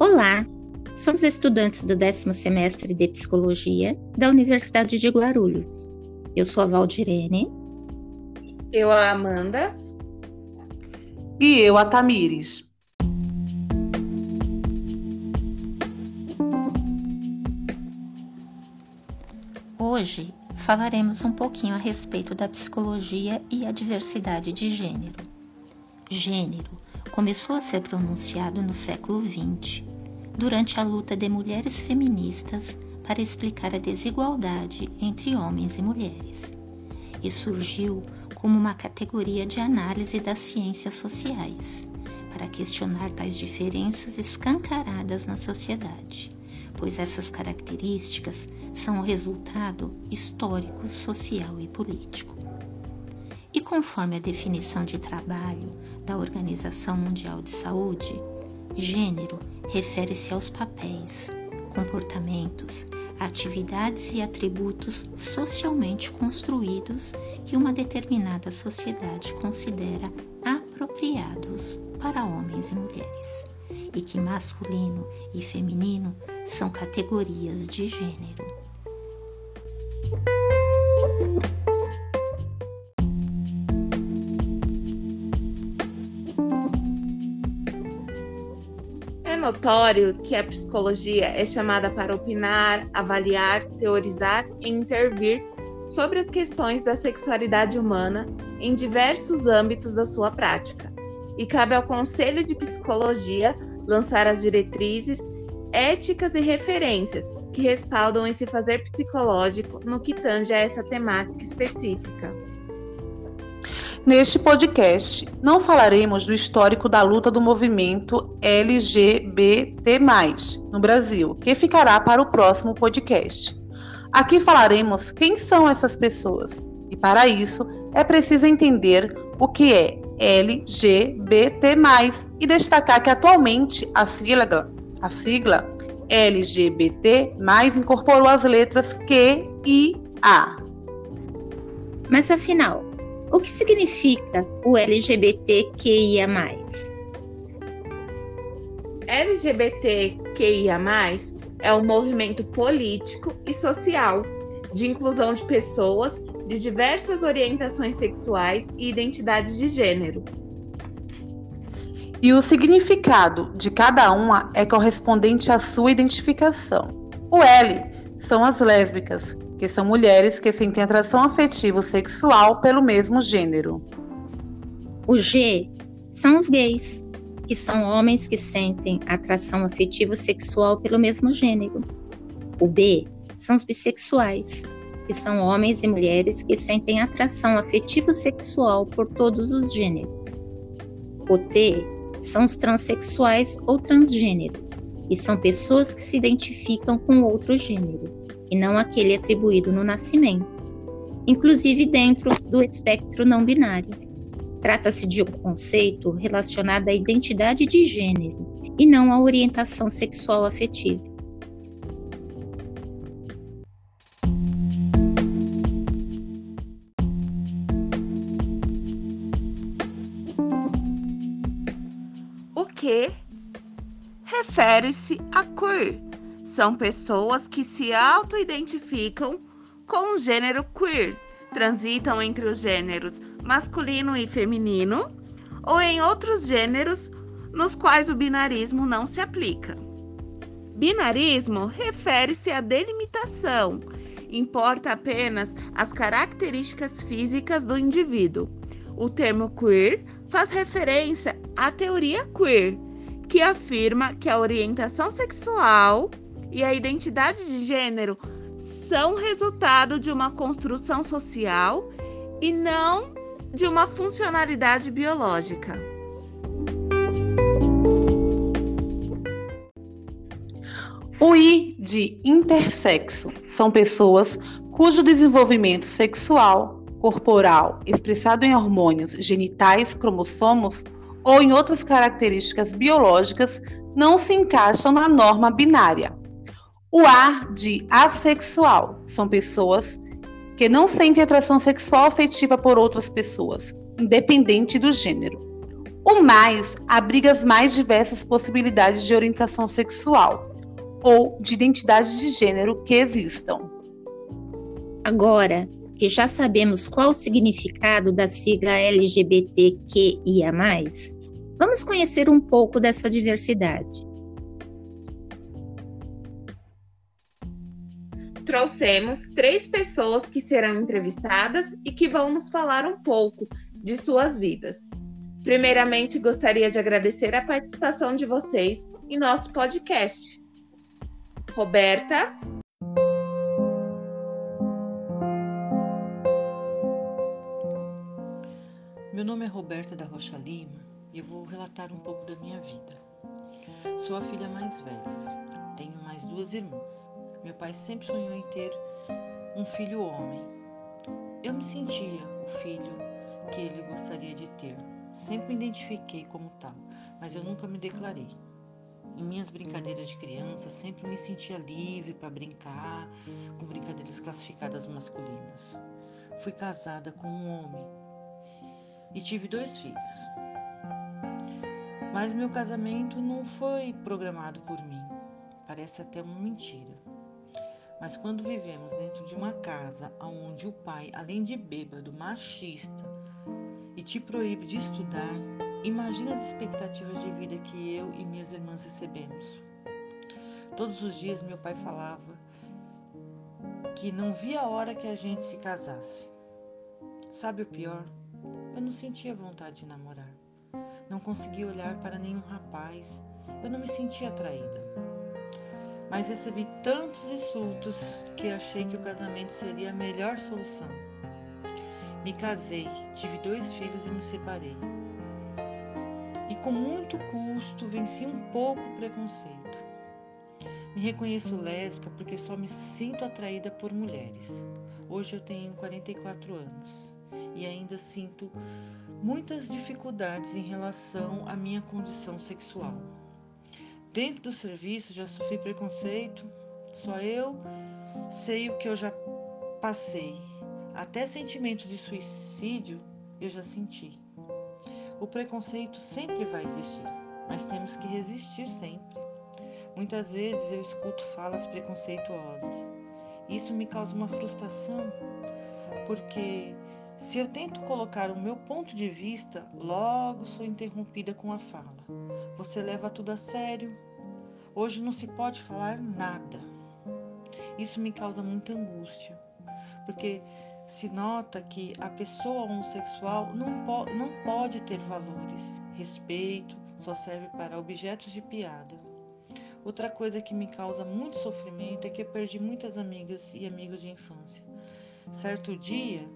Olá, somos estudantes do décimo semestre de Psicologia da Universidade de Guarulhos. Eu sou a Valdirene. Eu a Amanda. E eu a Tamires. Hoje falaremos um pouquinho a respeito da psicologia e a diversidade de gênero. Gênero começou a ser pronunciado no século XX, durante a luta de mulheres feministas para explicar a desigualdade entre homens e mulheres, e surgiu como uma categoria de análise das ciências sociais, para questionar tais diferenças escancaradas na sociedade, pois essas características são o resultado histórico, social e político. E conforme a definição de trabalho da Organização Mundial de Saúde, gênero refere-se aos papéis, comportamentos, atividades e atributos socialmente construídos que uma determinada sociedade considera apropriados para homens e mulheres, e que masculino e feminino são categorias de gênero. Notório que a psicologia é chamada para opinar, avaliar, teorizar e intervir sobre as questões da sexualidade humana em diversos âmbitos da sua prática. E cabe ao Conselho de Psicologia lançar as diretrizes, éticas e referências que respaldam esse fazer psicológico no que tange a essa temática específica. Neste podcast, não falaremos do histórico da luta do movimento LGBT, no Brasil, que ficará para o próximo podcast. Aqui falaremos quem são essas pessoas, e para isso é preciso entender o que é LGBT, e destacar que atualmente a sigla, a sigla LGBT incorporou as letras Q e A. Mas afinal, o que significa o LGBTQIA? LGBTQIA é um movimento político e social de inclusão de pessoas de diversas orientações sexuais e identidades de gênero. E o significado de cada uma é correspondente à sua identificação. O L são as lésbicas, que são mulheres que sentem atração afetivo sexual pelo mesmo gênero. O G são os gays, que são homens que sentem atração afetivo sexual pelo mesmo gênero. O B são os bissexuais, que são homens e mulheres que sentem atração afetivo sexual por todos os gêneros. O T são os transexuais ou transgêneros, e são pessoas que se identificam com outro gênero e não aquele atribuído no nascimento, inclusive dentro do espectro não binário. Trata-se de um conceito relacionado à identidade de gênero e não à orientação sexual afetiva. O que refere-se a queer, são pessoas que se auto-identificam com o gênero queer, transitam entre os gêneros masculino e feminino ou em outros gêneros nos quais o binarismo não se aplica. Binarismo refere-se à delimitação, importa apenas as características físicas do indivíduo. O termo queer faz referência à teoria queer, que afirma que a orientação sexual e a identidade de gênero são resultado de uma construção social e não de uma funcionalidade biológica. O I de intersexo são pessoas cujo desenvolvimento sexual, corporal, expressado em hormônios genitais, cromossomos ou em outras características biológicas, não se encaixam na norma binária. O A de assexual são pessoas que não sentem atração sexual afetiva por outras pessoas, independente do gênero. O mais abriga as mais diversas possibilidades de orientação sexual ou de identidade de gênero que existam. Agora que já sabemos qual o significado da sigla LGBTQIA, vamos conhecer um pouco dessa diversidade. Trouxemos três pessoas que serão entrevistadas e que vão nos falar um pouco de suas vidas. Primeiramente, gostaria de agradecer a participação de vocês em nosso podcast. Roberta. Meu nome é Roberta da Rocha Lima e eu vou relatar um pouco da minha vida. Sou a filha mais velha, tenho mais duas irmãs. Meu pai sempre sonhou em ter um filho homem. Eu me sentia o filho que ele gostaria de ter. Sempre me identifiquei como tal, mas eu nunca me declarei. Em minhas brincadeiras de criança, sempre me sentia livre para brincar com brincadeiras classificadas masculinas. Fui casada com um homem e tive dois filhos. Mas meu casamento não foi programado por mim. Parece até uma mentira. Mas quando vivemos dentro de uma casa onde o pai, além de bêbado, machista e te proíbe de estudar, Imagina as expectativas de vida que eu e minhas irmãs recebemos. Todos os dias meu pai falava que não via a hora que a gente se casasse. Sabe o pior? Eu não sentia vontade de namorar. Não conseguia olhar para nenhum rapaz. Eu não me sentia atraída. Mas recebi tantos insultos que achei que o casamento seria a melhor solução. Me casei, tive dois filhos e me separei com muito custo venci um pouco o preconceito. Me reconheço lésbica porque só me sinto atraída por mulheres. Hoje eu tenho 44 anos e ainda sinto muitas dificuldades em relação à minha condição sexual. Dentro do serviço já sofri preconceito, só eu sei o que eu já passei. Até sentimentos de suicídio eu já senti. O preconceito sempre vai existir, mas temos que resistir sempre. Muitas vezes eu escuto falas preconceituosas. Isso me causa uma frustração, porque se eu tento colocar o meu ponto de vista, logo sou interrompida com a fala. Você leva tudo a sério? Hoje não se pode falar nada. Isso me causa muita angústia, porque se nota que a pessoa homossexual não, po não pode ter valores. Respeito só serve para objetos de piada. Outra coisa que me causa muito sofrimento é que eu perdi muitas amigas e amigos de infância. Certo dia,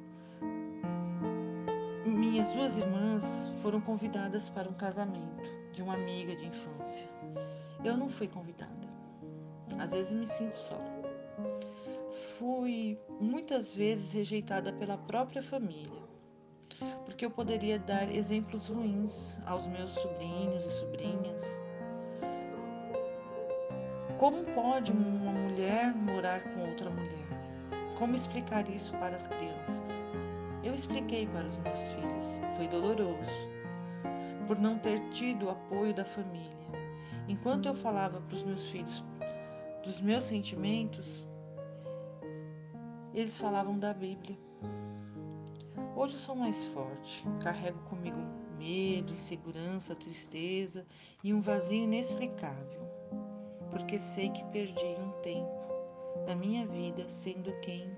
minhas duas irmãs foram convidadas para um casamento de uma amiga de infância. Eu não fui convidada. Às vezes me sinto só fui muitas vezes rejeitada pela própria família, porque eu poderia dar exemplos ruins aos meus sobrinhos e sobrinhas. Como pode uma mulher morar com outra mulher? Como explicar isso para as crianças? Eu expliquei para os meus filhos, foi doloroso, por não ter tido o apoio da família. Enquanto eu falava para os meus filhos dos meus sentimentos, eles falavam da Bíblia. Hoje eu sou mais forte, carrego comigo medo, insegurança, tristeza e um vazio inexplicável, porque sei que perdi um tempo da minha vida sendo quem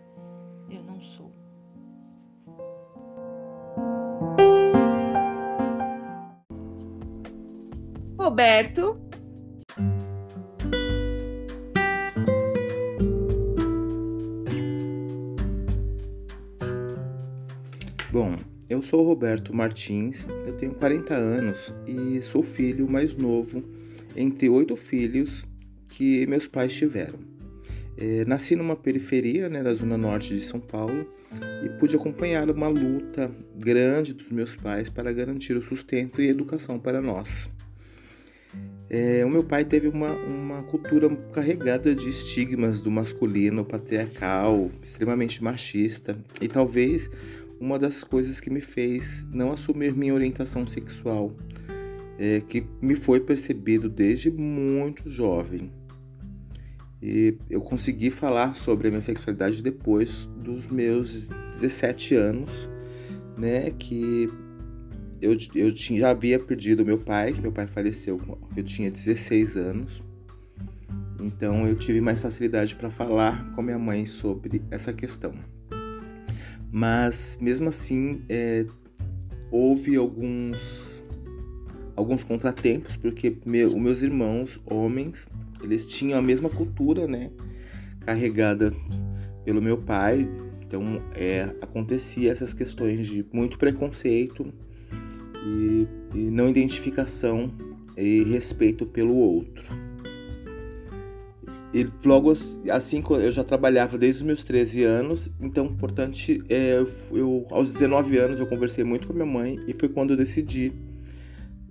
eu não sou. Roberto Bom, eu sou Roberto Martins, eu tenho 40 anos e sou filho mais novo entre oito filhos que meus pais tiveram. É, nasci numa periferia né, da zona norte de São Paulo e pude acompanhar uma luta grande dos meus pais para garantir o sustento e educação para nós. É, o meu pai teve uma, uma cultura carregada de estigmas do masculino patriarcal, extremamente machista, e talvez uma das coisas que me fez não assumir minha orientação sexual é, que me foi percebido desde muito jovem. E eu consegui falar sobre a minha sexualidade depois dos meus 17 anos, né? Que eu, eu tinha, já havia perdido meu pai, que meu pai faleceu eu tinha 16 anos. Então eu tive mais facilidade para falar com minha mãe sobre essa questão. Mas mesmo assim, é, houve alguns alguns contratempos porque meu, meus irmãos homens eles tinham a mesma cultura, né, carregada pelo meu pai. Então é, acontecia essas questões de muito preconceito e, e não identificação e respeito pelo outro. E logo assim, eu já trabalhava desde os meus 13 anos, então, importante, é, eu, aos 19 anos eu conversei muito com a minha mãe e foi quando eu decidi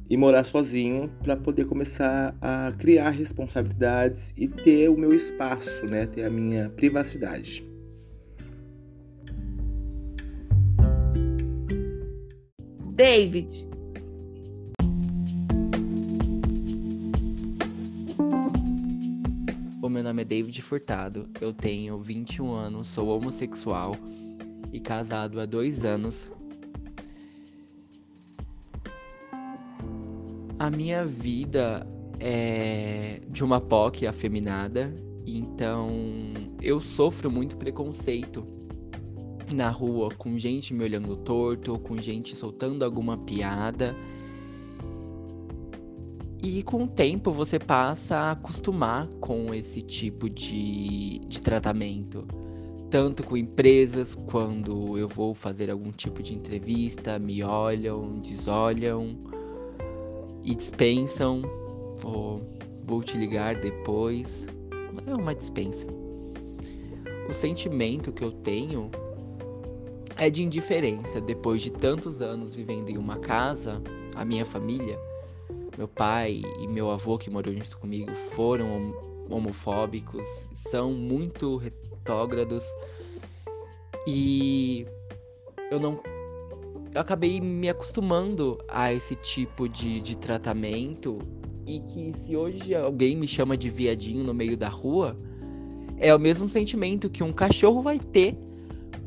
ir morar sozinho para poder começar a criar responsabilidades e ter o meu espaço, né, ter a minha privacidade. David, meu nome é David Furtado, eu tenho 21 anos, sou homossexual e casado há dois anos. A minha vida é de uma POC afeminada, então eu sofro muito preconceito na rua, com gente me olhando torto, com gente soltando alguma piada. E com o tempo você passa a acostumar com esse tipo de, de tratamento. Tanto com empresas, quando eu vou fazer algum tipo de entrevista, me olham, desolham e dispensam. Vou, vou te ligar depois. É uma dispensa. O sentimento que eu tenho é de indiferença. Depois de tantos anos vivendo em uma casa, a minha família meu pai e meu avô que morou junto comigo foram homofóbicos, são muito retrógrados e eu não eu acabei me acostumando a esse tipo de, de tratamento e que se hoje alguém me chama de viadinho no meio da rua, é o mesmo sentimento que um cachorro vai ter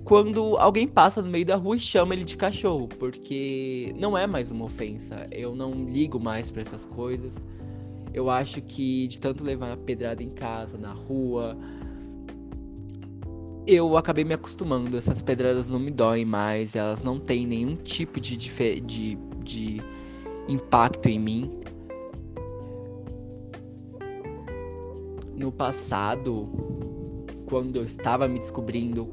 quando alguém passa no meio da rua e chama ele de cachorro, porque não é mais uma ofensa. Eu não ligo mais para essas coisas. Eu acho que de tanto levar pedrada em casa, na rua, eu acabei me acostumando. Essas pedradas não me doem mais, elas não têm nenhum tipo de, de, de impacto em mim. No passado, quando eu estava me descobrindo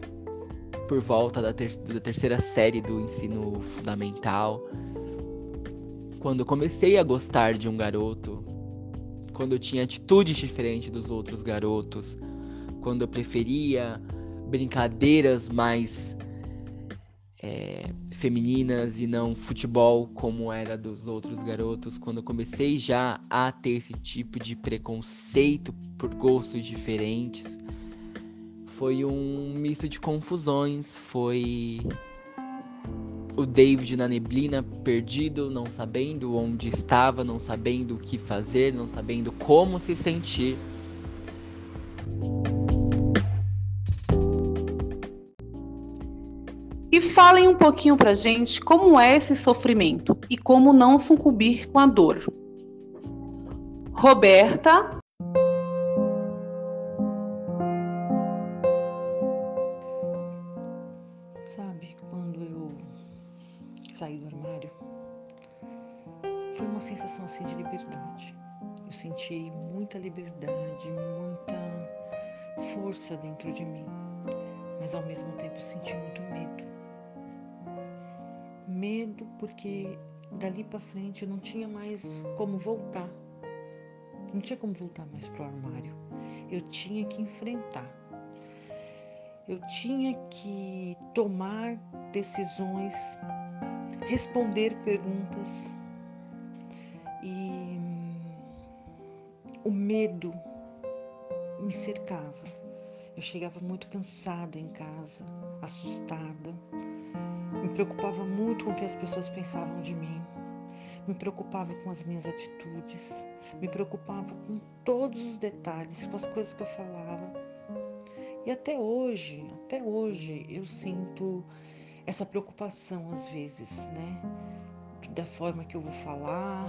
por volta da, ter da terceira série do ensino fundamental. Quando comecei a gostar de um garoto, quando eu tinha atitudes diferentes dos outros garotos, quando eu preferia brincadeiras mais é, femininas e não futebol como era dos outros garotos, quando eu comecei já a ter esse tipo de preconceito por gostos diferentes, foi um misto de confusões, foi o David na neblina, perdido, não sabendo onde estava, não sabendo o que fazer, não sabendo como se sentir. E falem um pouquinho pra gente como é esse sofrimento e como não sucumbir com a dor. Roberta porque dali para frente eu não tinha mais como voltar. Não tinha como voltar mais pro armário. Eu tinha que enfrentar. Eu tinha que tomar decisões, responder perguntas e o medo me cercava. Eu chegava muito cansada em casa, assustada. Me preocupava muito com o que as pessoas pensavam de mim. me preocupava com as minhas atitudes, me preocupava com todos os detalhes, com as coisas que eu falava. E até hoje, até hoje, eu sinto essa preocupação às vezes, né? Da forma que eu vou falar,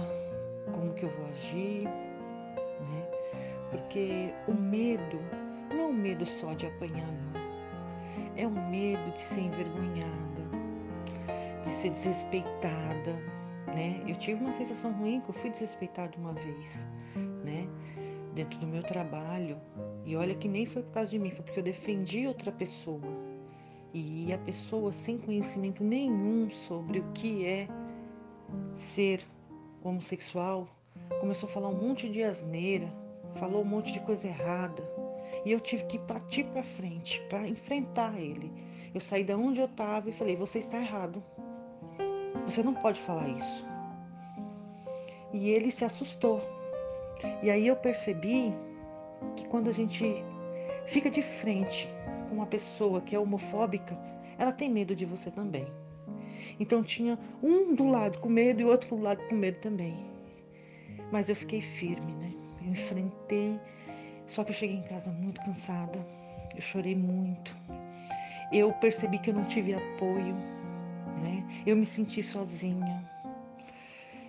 como que eu vou agir, né? Porque o medo não é um medo só de apanhar, não. É um medo de ser envergonhada, de ser desrespeitada, né? Eu tive uma sensação ruim que eu fui desrespeitada uma vez, né? Dentro do meu trabalho. E olha que nem foi por causa de mim, foi porque eu defendi outra pessoa. E a pessoa sem conhecimento nenhum sobre o que é ser homossexual começou a falar um monte de asneira, falou um monte de coisa errada. E eu tive que partir para frente para enfrentar ele. Eu saí da onde eu estava e falei: "Você está errado. Você não pode falar isso". E ele se assustou. E aí eu percebi que quando a gente fica de frente com uma pessoa que é homofóbica, ela tem medo de você também. Então tinha um do lado com medo e outro do lado com medo também. Mas eu fiquei firme, né? Eu enfrentei. Só que eu cheguei em casa muito cansada. Eu chorei muito. Eu percebi que eu não tive apoio, né? Eu me senti sozinha.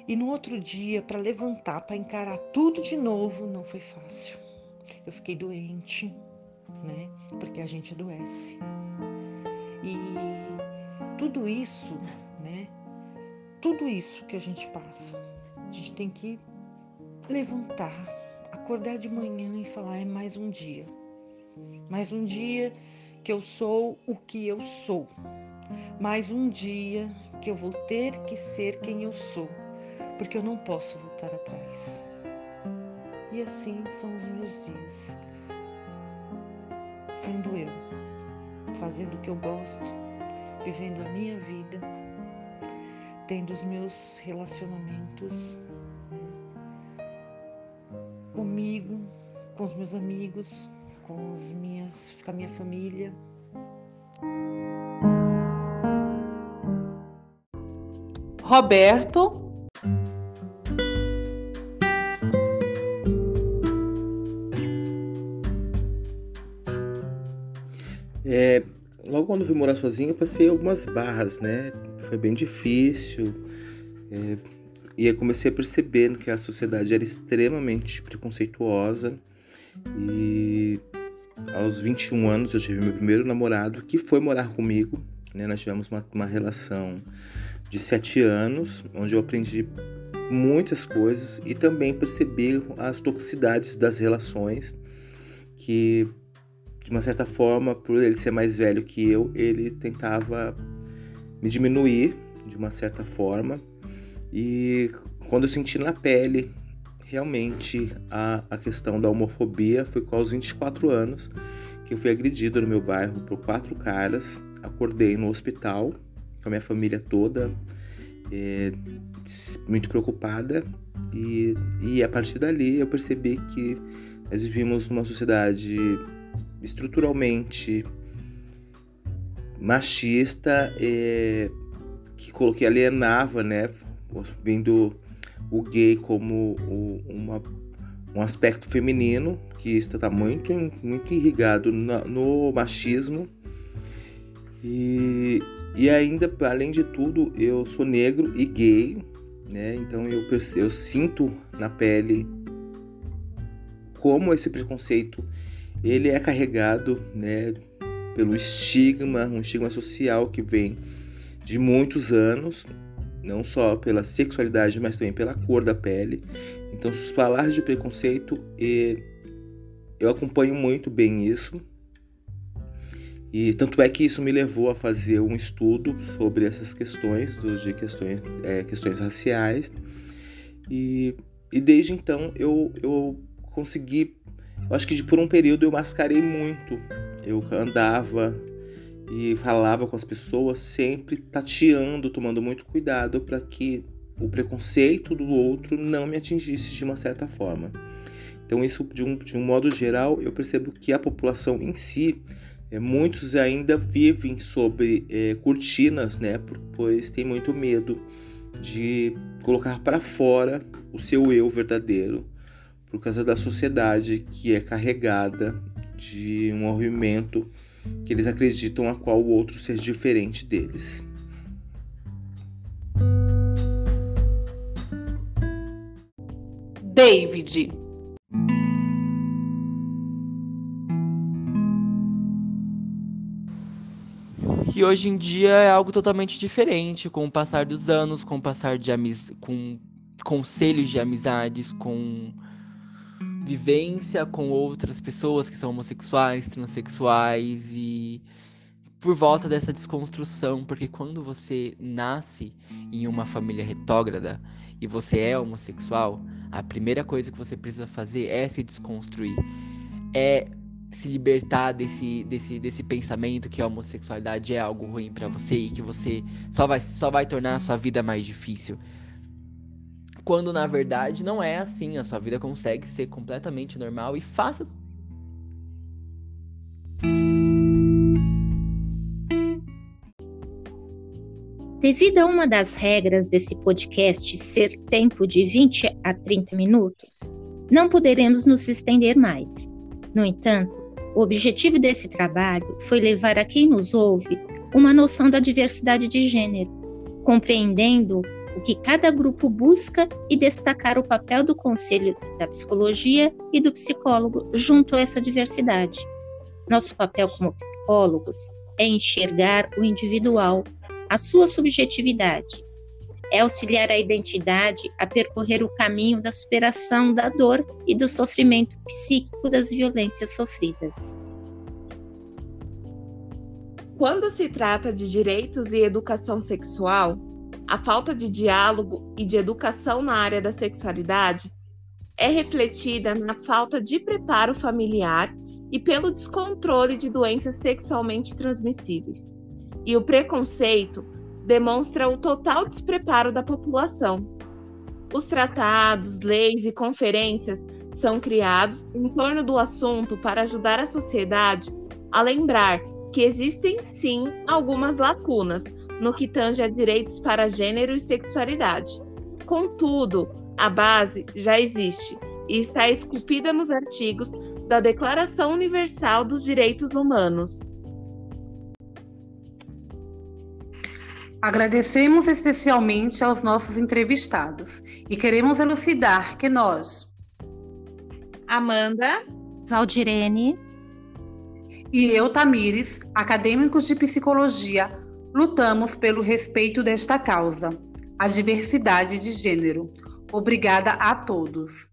E no outro dia, para levantar, para encarar tudo de novo, não foi fácil. Eu fiquei doente, né? Porque a gente adoece. E tudo isso, né? Tudo isso que a gente passa, a gente tem que levantar, acordar de manhã e falar: é mais um dia. Mais um dia que eu sou o que eu sou. Mais um dia que eu vou ter que ser quem eu sou, porque eu não posso voltar atrás. E assim são os meus dias. Sendo eu, fazendo o que eu gosto, vivendo a minha vida, tendo os meus relacionamentos né, comigo, com os meus amigos, com, as minhas, com a minha família. Roberto. É, logo quando eu fui morar sozinho, eu passei algumas barras, né? Foi bem difícil. É, e eu comecei a perceber que a sociedade era extremamente preconceituosa. E aos 21 anos eu tive meu primeiro namorado que foi morar comigo. Né? Nós tivemos uma, uma relação de sete anos, onde eu aprendi muitas coisas e também percebi as toxicidades das relações que de uma certa forma, por ele ser mais velho que eu, ele tentava me diminuir de uma certa forma. E quando eu senti na pele realmente a, a questão da homofobia, foi com os 24 anos que eu fui agredido no meu bairro por quatro caras. Acordei no hospital com a minha família toda, é, muito preocupada. E, e a partir dali eu percebi que nós vivíamos numa sociedade estruturalmente machista é, que coloquei alienava, né, vendo o gay como o, uma, um aspecto feminino que está muito muito irrigado no, no machismo e, e ainda além de tudo eu sou negro e gay, né, então eu eu sinto na pele como esse preconceito ele é carregado né, pelo estigma, um estigma social que vem de muitos anos, não só pela sexualidade, mas também pela cor da pele. Então, falar de preconceito, eu acompanho muito bem isso. E tanto é que isso me levou a fazer um estudo sobre essas questões, de questões, é, questões raciais. E, e desde então eu, eu consegui eu acho que por um período eu mascarei muito. Eu andava e falava com as pessoas sempre tateando, tomando muito cuidado para que o preconceito do outro não me atingisse de uma certa forma. Então, isso de um, de um modo geral, eu percebo que a população em si, muitos ainda vivem sobre é, cortinas, né? Pois tem muito medo de colocar para fora o seu eu verdadeiro por causa da sociedade que é carregada de um movimento que eles acreditam a qual o outro seja diferente deles. David. E hoje em dia é algo totalmente diferente, com o passar dos anos, com o passar de amiz... com conselhos de amizades, com vivência com outras pessoas que são homossexuais, transexuais e por volta dessa desconstrução, porque quando você nasce em uma família retrógrada e você é homossexual, a primeira coisa que você precisa fazer é se desconstruir, é se libertar desse, desse, desse pensamento que a homossexualidade é algo ruim para você e que você só vai, só vai tornar a sua vida mais difícil quando na verdade não é assim, a sua vida consegue ser completamente normal e fácil. Devido a uma das regras desse podcast ser tempo de 20 a 30 minutos, não poderemos nos estender mais. No entanto, o objetivo desse trabalho foi levar a quem nos ouve uma noção da diversidade de gênero, compreendendo o que cada grupo busca e destacar o papel do Conselho da Psicologia e do psicólogo junto a essa diversidade. Nosso papel como psicólogos é enxergar o individual, a sua subjetividade, é auxiliar a identidade a percorrer o caminho da superação da dor e do sofrimento psíquico das violências sofridas. Quando se trata de direitos e educação sexual, a falta de diálogo e de educação na área da sexualidade é refletida na falta de preparo familiar e pelo descontrole de doenças sexualmente transmissíveis. E o preconceito demonstra o total despreparo da população. Os tratados, leis e conferências são criados em torno do assunto para ajudar a sociedade a lembrar que existem sim algumas lacunas no que tange a direitos para gênero e sexualidade. Contudo, a base já existe e está esculpida nos artigos da Declaração Universal dos Direitos Humanos. Agradecemos especialmente aos nossos entrevistados e queremos elucidar que nós, Amanda, Valdirene e eu, Tamires, acadêmicos de psicologia, lutamos pelo respeito desta causa, a diversidade de gênero. Obrigada a todos.